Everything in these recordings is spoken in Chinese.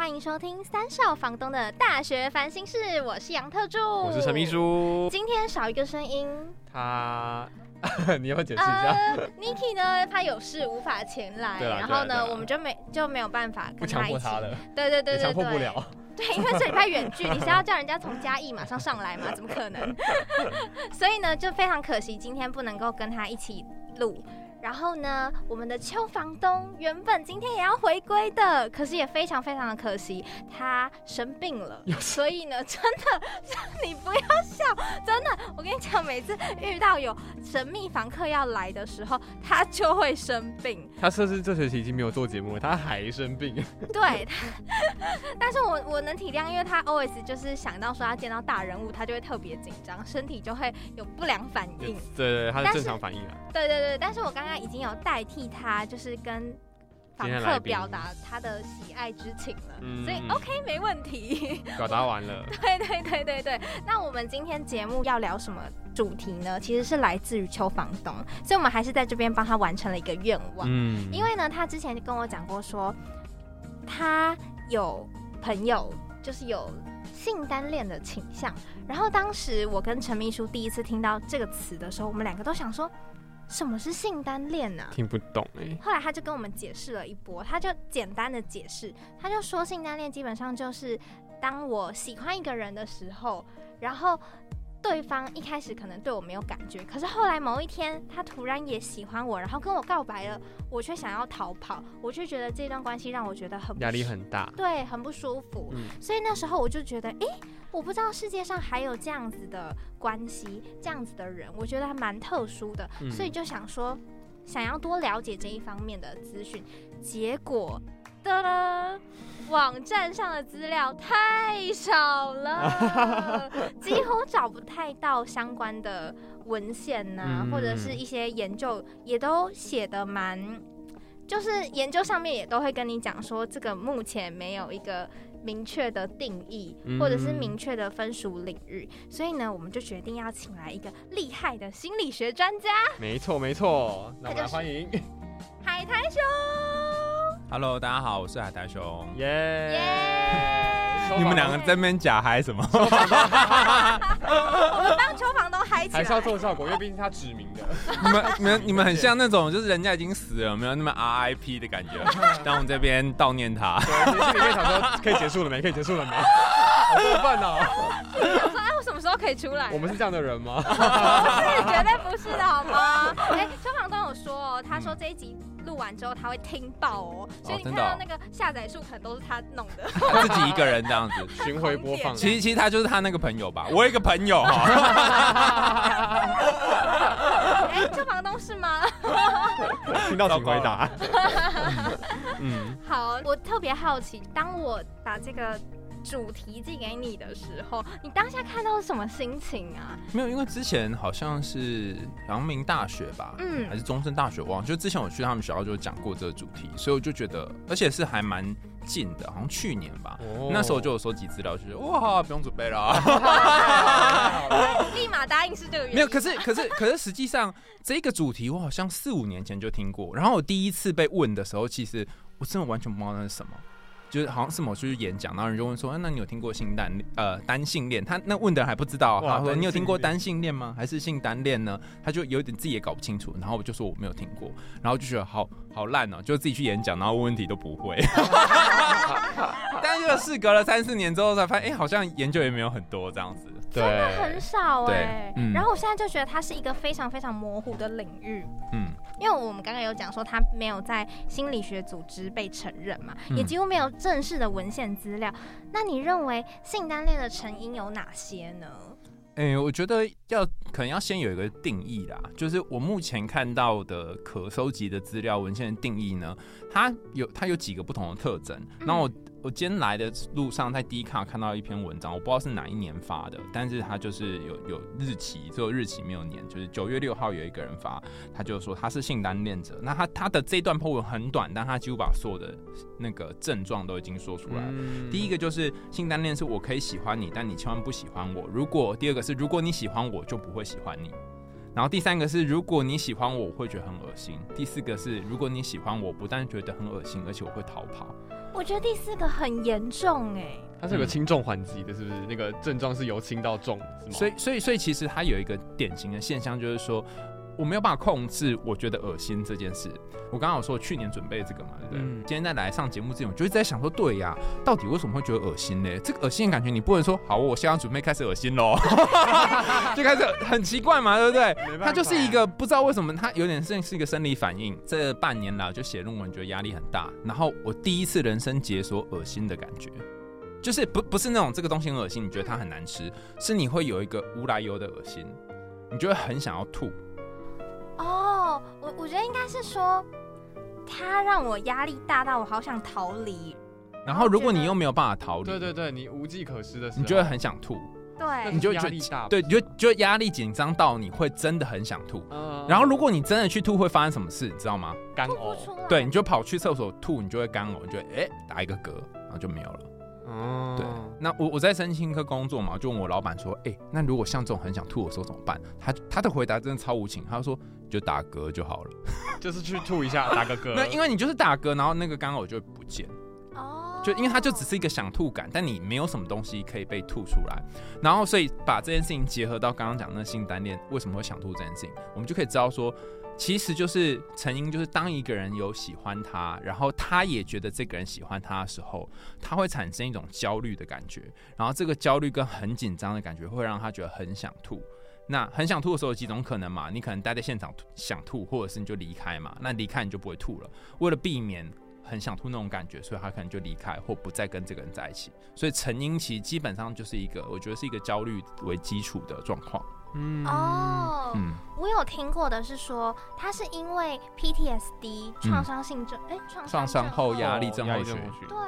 欢迎收听三少房东的大学烦心事，我是杨特助，我是陈秘。书，今天少一个声音，他，你要解释一下？呃，Niki 呢，他有事无法前来，然后呢，我们就没就没有办法不跟他一起。强迫他了，对对对对也强迫不对了。对，因为这礼拜远距，你是要叫人家从嘉义马上上来吗？怎么可能？所以呢，就非常可惜，今天不能够跟他一起录。然后呢，我们的邱房东原本今天也要回归的，可是也非常非常的可惜，他生病了。所以呢，真的，你不要笑，真的，我跟你讲，每次遇到有神秘房客要来的时候，他就会生病。他甚至这学期已经没有做节目了，他还生病。对，他但是我我能体谅，因为他 always 就是想到说他见到大人物，他就会特别紧张，身体就会有不良反应。对对，他的正常反应啊。对对对，但是我刚刚已经有代替他，就是跟访客表达他的喜爱之情了，嗯所以 OK 没问题。表达完了，对对对对对，那我们今天节目要聊什么主题呢？其实是来自于邱房东，所以我们还是在这边帮他完成了一个愿望。嗯，因为呢，他之前就跟我讲过说，他有朋友就是有性单恋的倾向。然后当时我跟陈秘书第一次听到这个词的时候，我们两个都想说，什么是性单恋呢、听不懂哎，后来他就跟我们解释了一波，他就简单的解释，他就说性单恋基本上就是当我喜欢一个人的时候，然后对方一开始可能对我没有感觉，可是后来某一天他突然也喜欢我，然后跟我告白了，我却想要逃跑，我却觉得这段关系让我觉得很压力很大。对，很不舒服。嗯所以那时候我就觉得，诶，我不知道世界上还有这样子的关系，这样子的人，我觉得还蛮特殊的，嗯所以就想说，想要多了解这一方面的资讯。结果，的了，网站上的资料太少了，几乎找不太到相关的文献呐、嗯。或者是一些研究，也都写的蛮。就是研究上面也都会跟你讲说，这个目前没有一个明确的定义，嗯。或者是明确的分属领域，所以呢，我们就决定要请来一个厉害的心理学专家。没错没错，那我们来他就是欢迎，海苔熊，Hello，大家好，我是海苔熊。耶！耶！你们两个在那边假嗨什么？我们帮邱房东嗨起来还是要来。做效果，因为毕竟他指名的。你们、你们、你们很像那种，就是人家已经死了，没有那么 RIP 的感觉？但我们这边悼念他。对，其实你可以想说，可以结束了没？可以结束了没？好过分哦！我说哎，我什么时候可以出来？我们是这样的人吗？不是，绝对不是的好吗？哎，邱房东有说哦，他说这一集录完之后他会听爆哦，所以你看到那个下载数可能都是他弄的。他自己一个人这样子。巡回播放。其实，其实他就是他那个朋友吧。我有一个朋友哈，哎，邱房东是吗？听到请回答。嗯，好，我特别好奇，当我把这个主题寄给你的时候，你当下看到是什么心情啊？没有，因为之前好像是阳明大学吧，嗯还是中正大学，忘了。就之前我去他们学校就讲过这个主题，所以我就觉得，而且是还蛮近的，好像去年吧。哦那时候就有收集资料，就觉得哇，不用准备了啊。立马答应是这个原因。没有，可是可是可是实际上这个主题我好像四五年前就听过，然后我第一次被问的时候，其实我真的完全不知道那是什么。就是好像是某去演讲，然后人就问说：“啊、那你有听过性单呃单性恋？”他那问的人还不知道，哇他说：“你有听过单单性恋吗？还是性单恋呢？”他就有点自己也搞不清楚，然后我就说我没有听过，然后就觉得好好烂哦，就自己去演讲，然后问问题都不会。但是事隔了三四年之后才发现，哎、好像研究也没有很多这样子。真的很少对哎、嗯然后我现在就觉得它是一个非常非常模糊的领域，嗯，因为我们刚刚有讲说它没有在心理学组织被承认嘛，嗯也几乎没有正式的文献资料。那你认为性单恋的成因有哪些呢？哎、我觉得要可能要先有一个定义啦，就是我目前看到的可收集的资料文献的定义呢，它有它有几个不同的特征。那我我今天来的路上，在 D 卡看到一篇文章，我不知道是哪一年发的，但是他就是有有日期，只有日期没有年，就是九月六号有一个人发，他就说他是性单恋者。那他他的这段 po 文很短，但他几乎把所有的那个症状都已经说出来。嗯第一个就是性单恋是我可以喜欢你，但你千万不喜欢我。如果第二个是如果你喜欢我，就不会喜欢你。然后第三个是如果你喜欢我，我会觉得很恶心。第四个是如果你喜欢我，不但觉得很恶心，而且我会逃跑。我觉得第四个很严重哎、它是有个轻重缓急的，是不是？那个症状是由轻到重，是吗？所以，所以，所以其实它有一个典型的现象，就是说我没有办法控制我觉得恶心这件事。我刚刚有说去年准备这个嘛，对不对？嗯今天在来上节目之前，我就一直在想说，对呀，到底为什么会觉得恶心呢？这个恶心的感觉，你不能说好，我现在准备开始恶心喽，就开始很奇怪嘛，对不对？它就是一个不知道为什么，它有点像是一个生理反应。这半年来就写论文，觉得压力很大。然后我第一次人生解锁恶心的感觉，就是不不是那种这个东西很恶心，你觉得它很难吃，是你会有一个无来由的恶心，你就会很想要吐。哦，我我觉得应该是说，他让我压力大到我好想逃离。然后如果你又没有办法逃离，对对对，你无计可施的时候，你就会很想吐，对，你就觉压力大，对，你就就压力紧张到你会真的很想吐。嗯，然后如果你真的去吐，会发生什么事，你知道吗？干呕，对，你就跑去厕所吐，你就会干呕，你就会哎、打一个嗝，然后就没有了。哦对，那我我在身心科工作嘛，就问我老板说，哎、那如果像这种很想吐的时候怎么办？他他的回答真的超无情，他说就打嗝就好了。就是去吐一下，打个嗝，那因为你就是打嗝，然后那个干呕就会不见，哦，就因为它就只是一个想吐感，但你没有什么东西可以被吐出来。然后所以把这件事情结合到刚刚讲的那性单恋为什么会想吐这件事情，我们就可以知道说。其实就是成因，就是当一个人有喜欢他，然后他也觉得这个人喜欢他的时候，他会产生一种焦虑的感觉，然后这个焦虑跟很紧张的感觉会让他觉得很想吐。那很想吐的时候有几种可能嘛？你可能待在现场想吐，或者是你就离开嘛。那离开你就不会吐了。为了避免很想吐那种感觉，所以他可能就离开或不再跟这个人在一起。所以成因其实基本上就是一个，我觉得是一个焦虑为基础的状况。嗯哦，嗯，我有听过的是说，他是因为 PTSD 创伤性症，哎、创创伤后压力症候群。对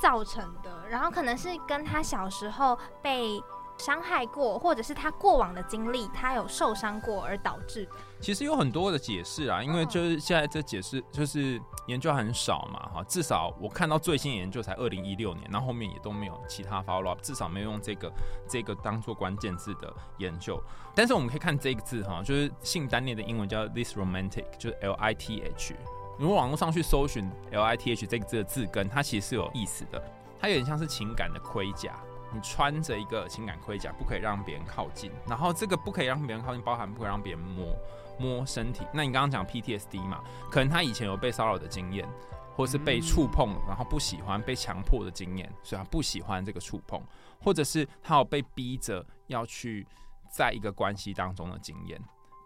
造成的，然后可能是跟他小时候被伤害过，或者是他过往的经历，他有受伤过而导致的。其实有很多的解释啊，因为就是现在这解释就是研究很少嘛，哈，至少我看到最新的研究才二零一六年，那后面也都没有其他 follow up，至少没有用这个这个当做关键字的研究。但是我们可以看这个字哈，就是性单恋的英文叫 this romantic，就是 L I T H。如果网络上去搜寻 L I T H 这个字的字根，它其实是有意思的，它有点像是情感的盔甲。你穿着一个情感盔甲，不可以让别人靠近，然后这个不可以让别人靠近，包含不可以让别人摸摸身体。那你刚刚讲 PTSD 嘛，可能他以前有被骚扰的经验，或是被触碰，然后不喜欢被强迫的经验，所以他不喜欢这个触碰，或者是他有被逼着要去在一个关系当中的经验，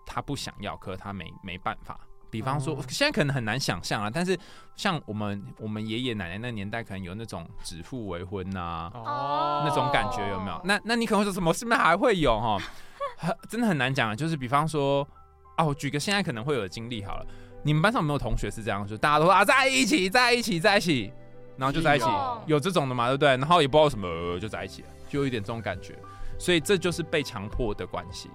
他不想要，可是他没没办法。比方说，现在可能很难想象啊，但是像我们我们爷爷奶奶那年代，可能有那种指腹为婚呐、哦那种感觉有没有？那那你可能会说什么？是不是还会有哈？很真的很难讲啊。就是比方说，啊，我举个现在可能会有的经历好了。你们班上有没有同学是这样？就大家都说啊，在一起，在一起，在一起，然后就在一起，有有这种的嘛，对不对？然后也不知道什么、呃就在一起了，就有一点这种感觉。所以这就是被强迫的关系。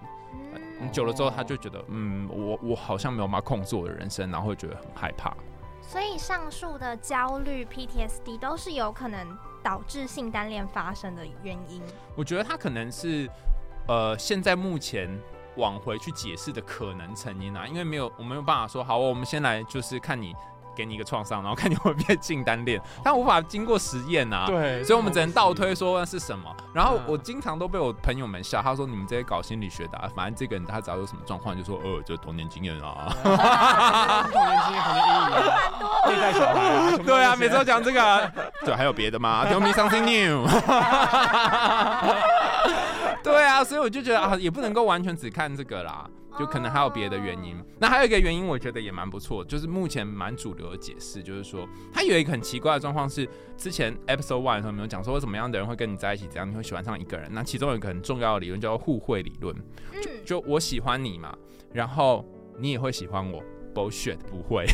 嗯，久了之后，他就觉得，嗯，我我好像没有办法控制我的人生，然后会觉得很害怕。所以上述的焦虑、PTSD 都是有可能导致性单恋发生的原因。我觉得他可能是，呃，现在目前往回去解释的可能成因啊，因为没有我没有办法说，好，我们先来就是看你给你一个创伤，然后看你会不会变性单恋，但无法经过实验啊。对，所以我们只能倒推说那是什么。然后嗯我经常都被我朋友们笑，他说你们这些搞心理学的、啊，反正这个人他只要有什么状况，就说呃，就是童年经验啊。童年经验、童年阴影啊，内在小孩啊，全部都对啊，每次都讲这个啊。对，还有别的吗？Tell me something new。对啊，所以我就觉得啊，也不能够完全只看这个啦，就可能还有别的原因。那还有一个原因，我觉得也蛮不错，就是目前蛮主流的解释，就是说他有一个很奇怪的状况是，之前 episode one 的时候没有讲说，什么样的人会跟你在一起，怎样你会喜欢上一个人。那其中有一个很重要的理论叫做互惠理论，就，就我喜欢你嘛，然后你也会喜欢我 bullshit，不会，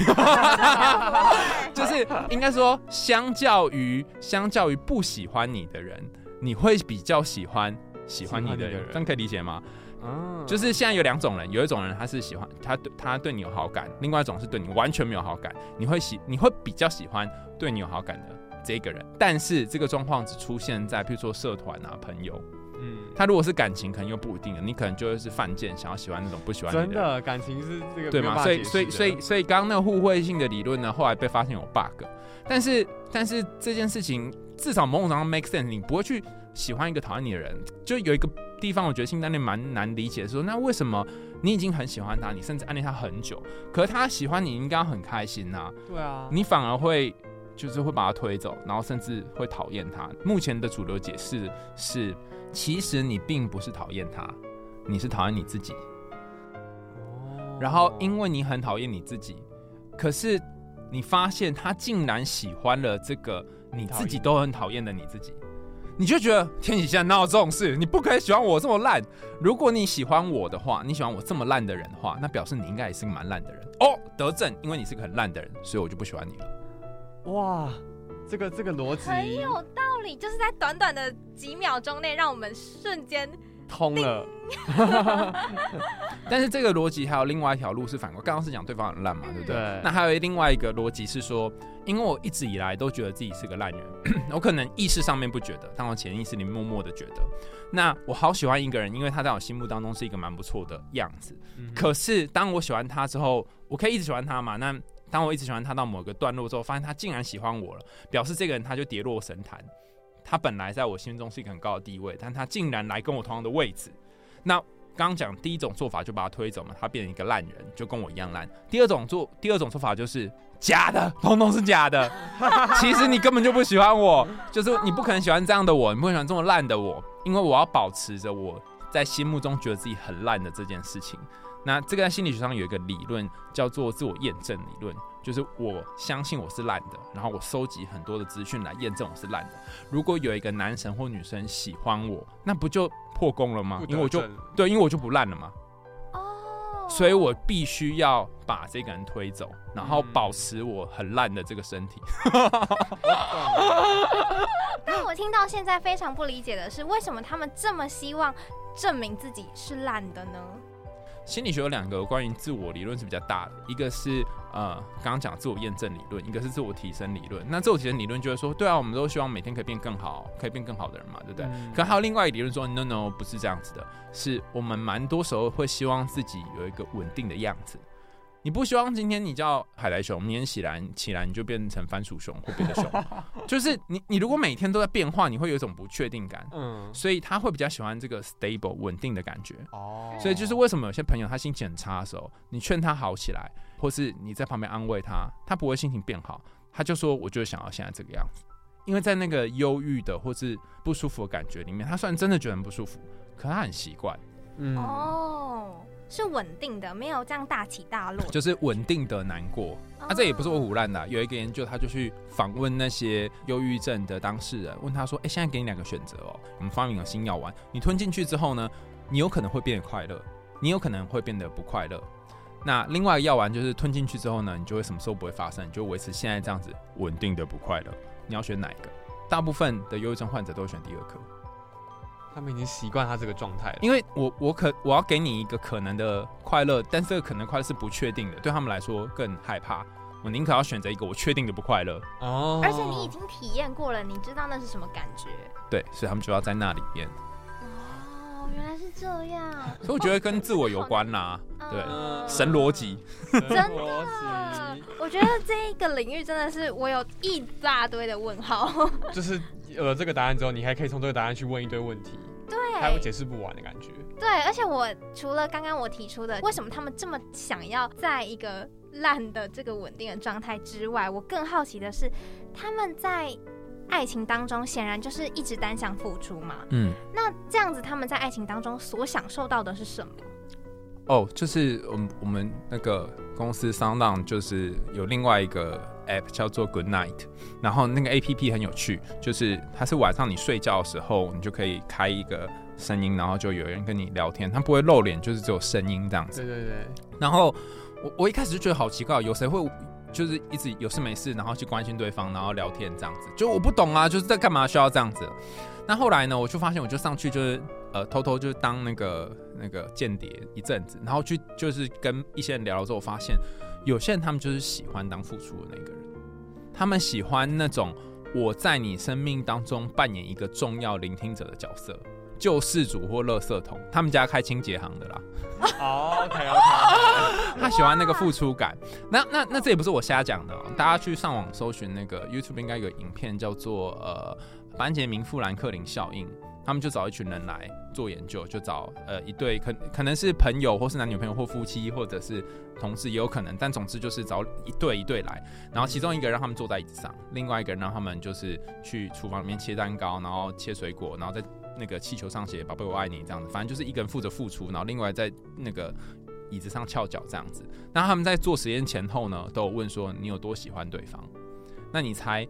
就是应该说，相较于相较于不喜欢你的人，你会比较喜欢喜欢你的人，这样可以理解吗？嗯就是现在有两种人，有一种人他是喜欢他对他对你有好感，另外一种是对你完全没有好感。你会喜你会比较喜欢对你有好感的这个人，但是这个状况只出现在譬如说社团啊朋友，嗯，他如果是感情，可能又不一定了。你可能就会是犯贱，想要喜欢那种不喜欢你真的感情是这个对吗？所以所以所以所以刚刚那个互惠性的理论呢，后来被发现有 bug。但是但是这件事情至少某种程度上 make sense，你不会去喜欢一个讨厌你的人。就有一个地方，我觉得性单恋蛮难理解的，说那为什么你已经很喜欢他，你甚至暗恋他很久，可是他喜欢你，应该很开心呐、对啊，你反而会就是会把他推走，然后甚至会讨厌他。目前的主流解释是，其实你并不是讨厌他，你是讨厌你自己。哦然后因为你很讨厌你自己，可是你发现他竟然喜欢了这个你自己都很讨厌的你自己，你就觉得天底下哪有这种事？你不可以喜欢我这么烂。如果你喜欢我的话，你喜欢我这么烂的人的话，那表示你应该也是个蛮烂的人哦。得正，因为你是个很烂的人，所以我就不喜欢你了。哇，这个这个逻辑很有道理，就是在短短的几秒钟内，让我们瞬间通了，但是这个逻辑还有另外一条路是反过，刚刚是讲对方很烂嘛，对不对？对那还有另外一个逻辑是说，因为我一直以来都觉得自己是个烂人，我可能意识上面不觉得，但我潜意识里默默的觉得，那我好喜欢一个人，因为他在我心目当中是一个蛮不错的样子。嗯可是当我喜欢他之后，我可以一直喜欢他嘛？那当我一直喜欢他到某个段落之后，发现他竟然喜欢我了，表示这个人他就跌落神坛。他本来在我心中是一个很高的地位，但他竟然来跟我同样的位置。那刚刚讲第一种做法就把他推走嘛，他变成一个烂人，就跟我一样烂。第二种做第二种做法就是假的，通通是假的。其实你根本就不喜欢我，就是你不可能喜欢这样的我，你不可能喜欢这么烂的我，因为我要保持着我在心目中觉得自己很烂的这件事情。那这个在心理学上有一个理论叫做自我验证理论，就是我相信我是烂的，然后我收集很多的资讯来验证我是烂的。如果有一个男神或女生喜欢我，那不就破功了吗？因为我就对，因为我就不烂了嘛，哦，所以我必须要把这个人推走，然后嗯保持我很烂的这个身体。但我听到现在非常不理解的是，为什么他们这么希望证明自己是烂的呢？心理学有两个关于自我理论是比较大的，一个是呃刚刚讲自我验证理论，一个是自我提升理论。那自我提升理论就是说，对啊，我们都希望每天可以变更好，可以变更好的人嘛，对不对？嗯可还有另外一个理论说，no no 不是这样子的，是我们蛮多时候会希望自己有一个稳定的样子。你不希望今天你叫海苔熊，明天起来起来你就变成番薯熊或别的熊，就是你你如果每天都在变化，你会有一种不确定感，嗯所以他会比较喜欢这个 stable 稳定的感觉。哦所以就是为什么有些朋友他心情很差的时候，你劝他好起来，或是你在旁边安慰他，他不会心情变好，他就说我就想要现在这个样子，因为在那个忧郁的或是不舒服的感觉里面，他虽然真的觉得很不舒服，可他很习惯，嗯哦，是稳定的，没有这样大起大落。就是稳定的难过。啊，这也不是我胡乱的啊、有一个研究，他就去访问那些忧郁症的当事人，问他说：“哎、现在给你两个选择哦，我们发明了新药丸，你吞进去之后呢，你有可能会变得快乐，你有可能会变得不快乐。那另外一个药丸就是吞进去之后呢，你就会什么时候不会发生，你就维持现在这样子稳定的不快乐。你要选哪一个？大部分的忧郁症患者都会选第二颗，他们已经习惯他这个状态了。因为我我可我要给你一个可能的快乐，但是这个可能快乐是不确定的，对他们来说更害怕。我宁可要选择一个我确定的不快乐，哦而且你已经体验过了，你知道那是什么感觉。对，所以他们就要在那里边。哦，原来是这样。所以我觉得跟自我有关啦，对嗯神逻辑。真的辑，我觉得这一个领域真的是我有一大堆的问号。就是有了这个答案之后，你还可以从这个答案去问一堆问题，对还有解释不完的感觉。对，而且我除了刚刚我提出的，为什么他们这么想要在一个烂的这个稳定的状态之外，我更好奇的是，他们在爱情当中显然就是一直单向付出嘛。嗯，那这样子，他们在爱情当中所享受到的是什么？哦，就是我们我们那个公司 SoundOn 就是有另外一个 app 叫做 Good Night，然后那个 app 很有趣，就是它是晚上你睡觉的时候，你就可以开一个声音，然后就有人跟你聊天，他不会露脸，就是只有声音这样子。对对对，然后我我一开始就觉得好奇怪，有谁会就是一直有事没事，然后去关心对方，然后聊天这样子，就我不懂啊，就是在干嘛需要这样子？那后来呢，我就发现我就上去就是呃偷偷就当那个那个间谍一阵子，然后去就是跟一些人聊了之后，我发现有些人他们就是喜欢当付出的那个人，他们喜欢那种我在你生命当中扮演一个重要聆听者的角色。救世主或垃圾桶，他们家开清洁行的啦。哦，OK OK，他喜欢那个付出感。那那那这也不是我瞎讲的，大家去上网搜寻那个 YouTube 应该有影片叫做呃班杰明富兰克林效应，他们就找一群人来做研究，就找呃一对可可能是朋友或是男女朋友或夫妻或者是同事也有可能，但总之就是找一对一对来，然后其中一个让他们坐在椅子上，另外一个人让他们就是去厨房里面切蛋糕，然后切水果，然后再。那个气球上写“宝贝，我爱你”这样子，反正就是一个人负责付出，然后另外在那个椅子上翘脚这样子。那他们在做实验前后呢，都有问说你有多喜欢对方？那你猜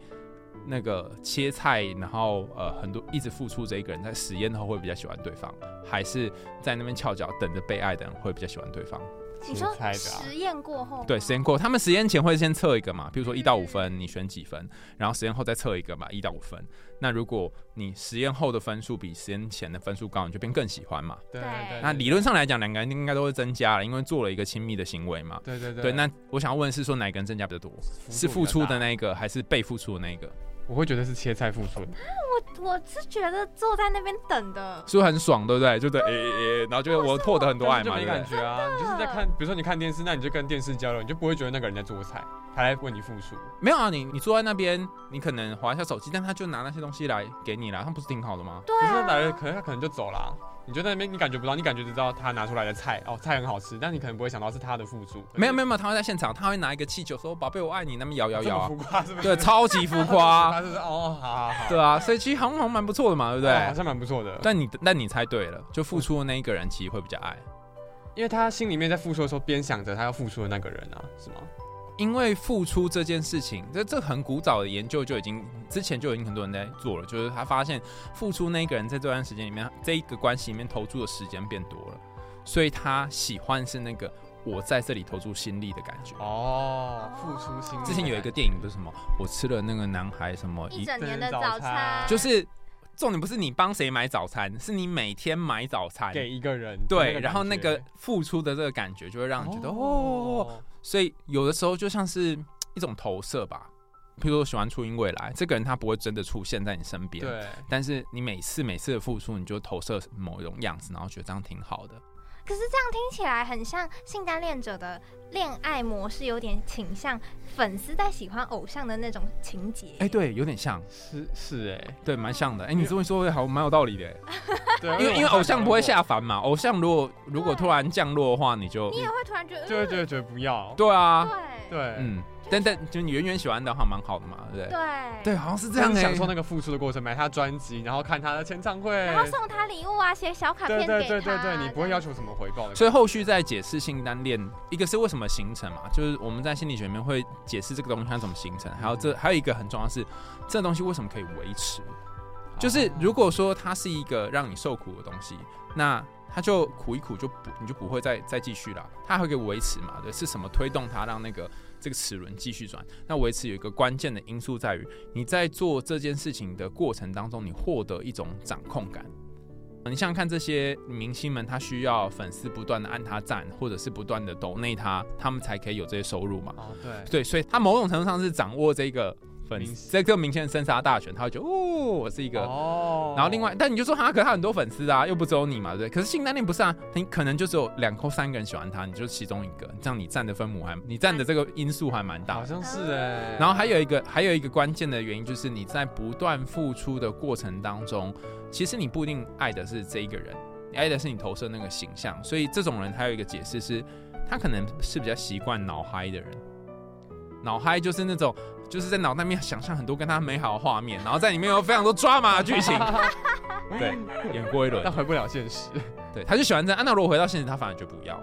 那个切菜，然后呃很多一直付出这一个人，在实验后会比较喜欢对方，还是在那边翘脚等着被爱的人会比较喜欢对方？你说实验过后，对，实验过，他们实验前会先测一个嘛，比如说一到五分，你选几分，然后实验后再测一个嘛，一到五分。那如果你实验后的分数比实验前的分数高，你就变更喜欢嘛。对对。那理论上来讲，两个人应该都会增加了，因为做了一个亲密的行为嘛。对对对。对，那我想要问是说哪个人增加比较多？是付出的那一个，还是被付出的那一个？我会觉得是切菜付出。我我是觉得坐在那边等的，是不是很爽，对不对？就对，诶诶，然后就我获得很多爱嘛，没感觉啊。你就是在看，比如说你看电视，那你就跟电视交流，你就不会觉得那个人在做菜，他来为你付出。没有啊，你你坐在那边，你可能划一下手机，但他就拿那些东西来给你了，他不是挺好的吗？对啊。可是来了，可能他可能就走了。你就在那边，你感觉不到，你感觉只知道他拿出来的菜哦，菜很好吃，但你可能不会想到是他的付出。没有没有没有，他会在现场，他会拿一个气球说：“宝贝，我爱你。”那么摇摇摇，浮夸是不是？对，超级浮夸。他 是哦，好好好。对啊，所以其实好像蛮不错的嘛，对不对？好像蛮不错的。但你但你猜对了，就付出的那一个人其实会比较爱，因为他心里面在付出的时候，边想着他要付出的那个人啊，是吗？因为付出这件事情，这这很古早的研究就已经之前就已经很多人在做了，就是他发现付出那个人在这段时间里面，这一个关系里面投注的时间变多了，所以他喜欢是那个我在这里投注心力的感觉。哦，付出心力。之前有一个电影不是什么，我吃了那个男孩什么一整年的早餐，就是重点不是你帮谁买早餐，是你每天买早餐给一个人，对，然后那个付出的这个感觉就会让你觉得哦。所以有的时候就像是 一种投射吧，譬如说喜欢初音未来这个人，他不会真的出现在你身边，对。但是你每次每次的付出，你就投射某一种样子，然后觉得这样挺好的。可是这样听起来很像性单恋者的恋爱模式，有点倾向粉丝在喜欢偶像的那种情节。哎，对，有点像是是哎，对，蛮像的。哎，你这么说好蛮有道理的。对，因为因为偶像不会下凡嘛，偶像如果如果突然降落的话，你就你也会突然觉得就会觉得觉得不要。对啊，对对，嗯。等等，就你远远喜欢的话，蛮好的嘛，对不对？对对，好像是这样。享受那个付出的过程，买他专辑，然后看他的签唱会，然后送他礼物啊，写小卡片给他。对对对对对，你不会要求什么回报。所以后续在解释性单恋，一个是为什么形成嘛，就是我们在心理学里面会解释这个东西它怎么形成，还有这还有一个很重要是，这东西为什么可以维持？就是如果说它是一个让你受苦的东西，那它就苦一苦就不你就不会再再继续了，它会给维持嘛？对，是什么推动它让那个？这个齿轮继续转，那维持有一个关键的因素在于，你在做这件事情的过程当中，你获得一种掌控感。你想想看，这些明星们，他需要粉丝不断的按他赞，或者是不断的抖内他，他们才可以有这些收入嘛？哦，对，对，所以他某种程度上是掌握这个。粉丝这个明显的生杀大权，他会觉得哦，我是一个哦。然后另外，但你就说他，可他很多粉丝啊，又不只有你嘛，对不对？可是性单恋不是啊，你可能就只有两或三个人喜欢他，你就是其中一个，这样你占的分母还，你占的这个因素还蛮大。好像是哎。然后还有一个，还有一个关键的原因就是你在不断付出的过程当中，其实你不一定爱的是这一个人，你爱的是你投射那个形象。所以这种人还有一个解释是，他可能是比较习惯脑嗨的人。脑嗨就是那种。就是在脑袋里面想象很多跟他美好的画面，然后在里面有非常多抓马的剧情，对，演过一轮，但回不了现实。对，他就喜欢这样。那如果回到现实，他反而就不要。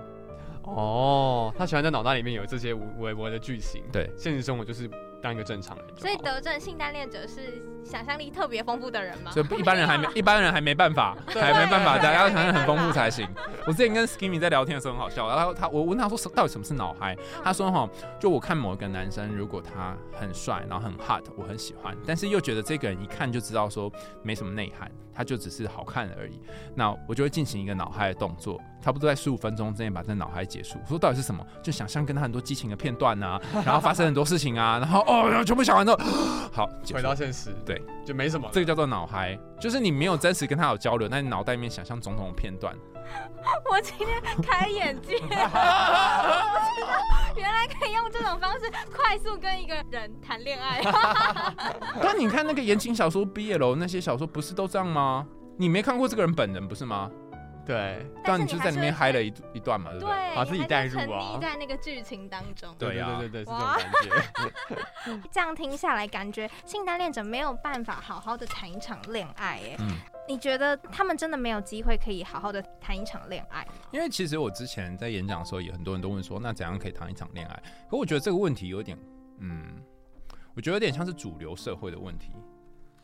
哦，他喜欢在脑袋里面有这些微微的剧情。对，现实生活就是当一个正常人。所以得证性单恋者是想象力特别丰富的人吗？所以一般人还没 一般人还没办法，对还没办法，大家要想象很丰富才行。我之前跟 Skimmy 在聊天的时候很好笑，然后他我问他说到底什么是脑嗨，他说哈，就我看某一个男生，如果他很帅，然后很 hot，我很喜欢，但是又觉得这个人一看就知道说没什么内涵，他就只是好看而已，那我就会进行一个脑嗨的动作，差不多在十五分钟之内把这脑嗨结束。我说到底是什么？就想象跟他很多激情的片段啊，然后发生很多事情啊，然后哦，然后全部想完之后，好，回到现实，对，就没什么。这个叫做脑嗨，就是你没有真实跟他有交流，但你脑袋里面想象总统的片段。我今天开眼界，我知道原来可以用这种方式快速跟一个人谈恋爱。但你看那个言情小说、BL 那些小说，不是都这样吗？你没看过这个人本人不是吗？对，但你就在里面嗨了一一段嘛，对不对？对，把自己带入啊溺在那个剧情当中。对啊对对对，是这种感觉。这样听下来，感觉性单恋者没有办法好好的谈一场恋爱。哎，嗯，你觉得他们真的没有机会可以好好的谈一场恋爱？因为其实我之前在演讲的时候，也很多人都问说，那怎样可以谈一场恋爱？可我觉得这个问题有点，嗯，我觉得有点像是主流社会的问题。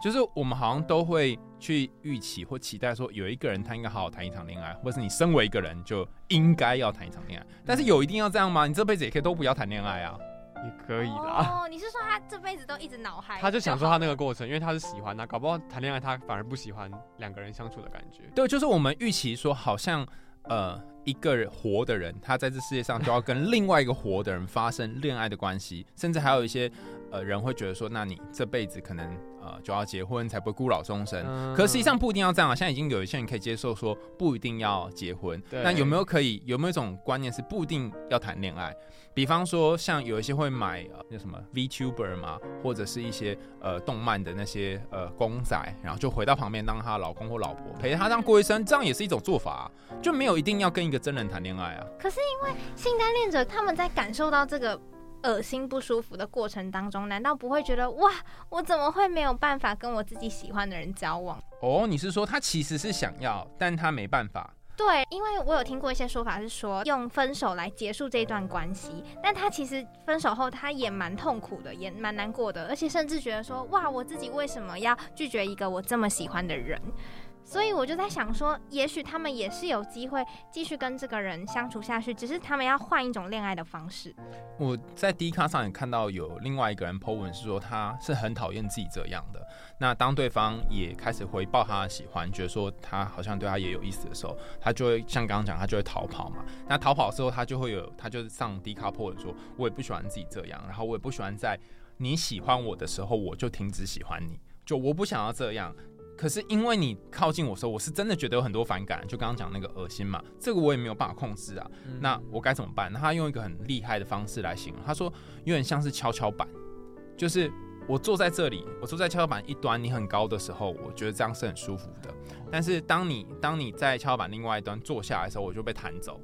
就是我们好像都会去预期或期待说，有一个人他应该好好谈一场恋爱，或是你身为一个人就应该要谈一场恋爱。但是有一定要这样吗？你这辈子也可以都不要谈恋爱啊。也可以啦。哦，你是说他这辈子都一直脑海？他就享受他那个过程，因为他是喜欢他，搞不好谈恋爱他反而不喜欢两个人相处的感觉。对，就是我们预期说，好像呃一个人活的人，他在这世界上就要跟另外一个活的人发生恋爱的关系，甚至还有一些呃人会觉得说，那你这辈子可能呃就要结婚才不会孤老终生。嗯可实际上不一定要这样啊！现在已经有一些人可以接受说不一定要结婚。对那有没有可以有没有一种观念是不一定要谈恋爱？比方说像有一些会买呃那什么 VTuber 嘛，或者是一些呃动漫的那些呃公仔，然后就回到旁边当她的老公或老婆，陪着她这样过一生，这样也是一种做法、啊，就没有一定要跟一个真人谈恋爱啊。可是因为性单恋者他们在感受到这个恶心不舒服的过程当中，难道不会觉得哇，我怎么会没有办法跟我自己喜欢的人交往？哦，你是说他其实是想要，但他没办法。对，因为我有听过一些说法是说用分手来结束这段关系，但他其实分手后他也蛮痛苦的，也蛮难过的，而且甚至觉得说哇，我自己为什么要拒绝一个我这么喜欢的人？所以我就在想说，也许他们也是有机会继续跟这个人相处下去，只是他们要换一种恋爱的方式。我在 D 卡上也看到有另外一个人 po 文是说他是很讨厌自己这样的。那当对方也开始回报他的喜欢，觉得说他好像对他也有意思的时候，他就会像刚刚讲，他就会逃跑嘛。那逃跑之后，他就会有，他就上 D 卡 po 文说，我也不喜欢自己这样，然后我也不喜欢在你喜欢我的时候我就停止喜欢你，就我不想要这样。可是因为你靠近我的时候，我是真的觉得有很多反感，就刚刚讲那个恶心嘛，这个我也没有办法控制啊。那我该怎么办？那他用一个很厉害的方式来形容，他说有点像是跷跷板，就是我坐在这里，我坐在跷跷板一端，你很高的时候，我觉得这样是很舒服的。但是当你当你在跷跷板另外一端坐下来的时候，我就被弹走。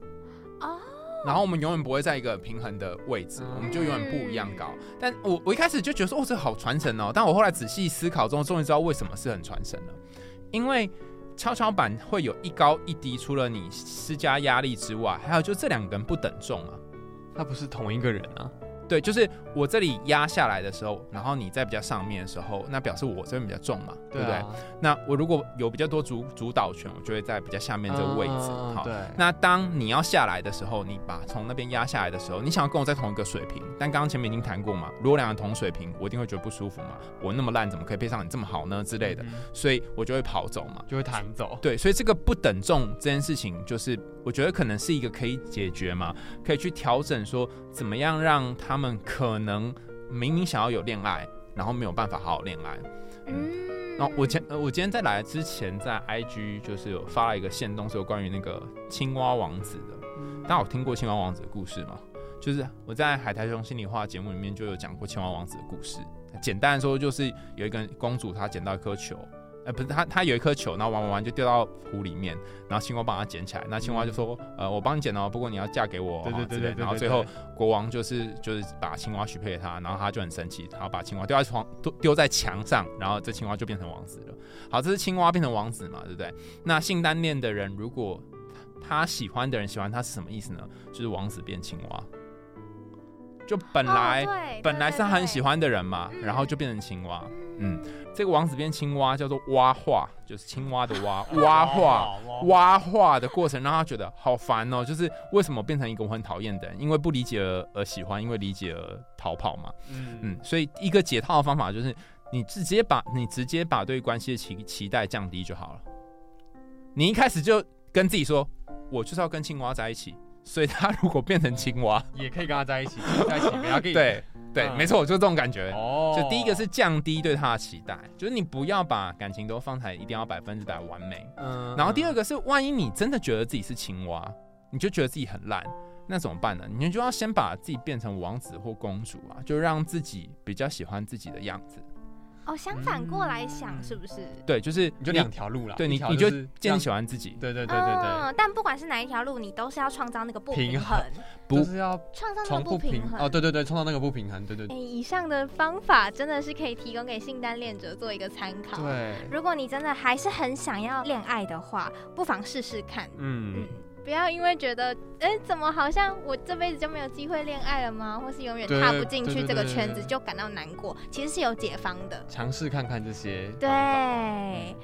哦，然后我们永远不会在一个平衡的位置，我们就永远不一样高。但我我一开始就觉得说，哦，这好传神哦。但我后来仔细思考之后，终于知道为什么是很传神了，因为跷跷板会有一高一低，除了你施加压力之外，还有就这两个人不等重啊。他不是同一个人啊。对，就是我这里压下来的时候，然后你在比较上面的时候，那表示我这边比较重嘛，对不对？啊，那我如果有比较多主主导权，我就会在比较下面这个位置。好，那当你要下来的时候，你把从那边压下来的时候，你想要跟我在同一个水平，但刚刚前面已经谈过嘛，如果两个同水平，我一定会觉得不舒服嘛。我那么烂，怎么可以配上你这么好呢之类的？嗯所以我就会跑走嘛。就会弹走。对，所以这个不等重这件事情，就是我觉得可能是一个可以解决嘛，可以去调整说怎么样让他们可能明明想要有恋爱，然后没有办法好好恋爱。嗯，然后我前呃我今天在来之前，在 IG 就是有发了一个线动，是有关于那个青蛙王子的。大家有听过青蛙王子的故事吗？就是我在海苔熊心里话节目里面就有讲过青蛙王子的故事。简单的说，就是有一个公主她捡到一颗球，呃，不是他他有一颗球，然后玩玩玩就掉到湖里面，然后青蛙帮他捡起来。那青蛙就说，呃，我帮你捡哦，不过你要嫁给我哦，对对对之类的对然后最后国王就是就是把青蛙许配给他，然后他就很生气，然后把青蛙丢在床丢丢在墙上，然后这青蛙就变成王子了。好，这是青蛙变成王子嘛，对不对？那性单恋的人，如果他喜欢的人喜欢他是什么意思呢？就是王子变青蛙，就本来、哦本来是他很喜，欢的人嘛，嗯然后就变成青蛙。嗯，这个王子变青蛙叫做蛙化，就是青蛙的蛙，蛙化。蛙化的过程让他觉得好烦哦，就是为什么变成一个我很讨厌的人？因为不理解而而喜欢，因为理解而逃跑嘛。嗯嗯，所以一个解套的方法就是你直接把你直接把对关系的期期待降低就好了。你一开始就跟自己说，我就是要跟青蛙在一起，所以他如果变成青蛙，也可以跟他在一起，在一起不要给你对对，嗯没错，就这种感觉。哦，就第一个是降低对他的期待，就是你不要把感情都放在一定要百分之百完美。嗯然后第二个是，万一你真的觉得自己是青蛙，你就觉得自己很烂，那怎么办呢？你就要先把自己变成王子或公主啊，就让自己比较喜欢自己的样子。哦，相反过来想是不是？对，就是你就两条路了，对你你就是渐让渐喜欢自己，对对对对对，嗯，但不管是哪一条路，你都是要创造那个不平平衡，不就是要创造那从个不平衡。哦，对对对，创造那个不平衡，对对哎，对以上的方法真的是可以提供给性单恋者做一个参考。对，如果你真的还是很想要恋爱的话，不妨试试看。嗯嗯，不要因为觉得，哎，怎么好像我这辈子就没有机会恋爱了吗？或是永远踏不进去这个圈子就感到难过，其实是有解方的。尝试看看这些，对，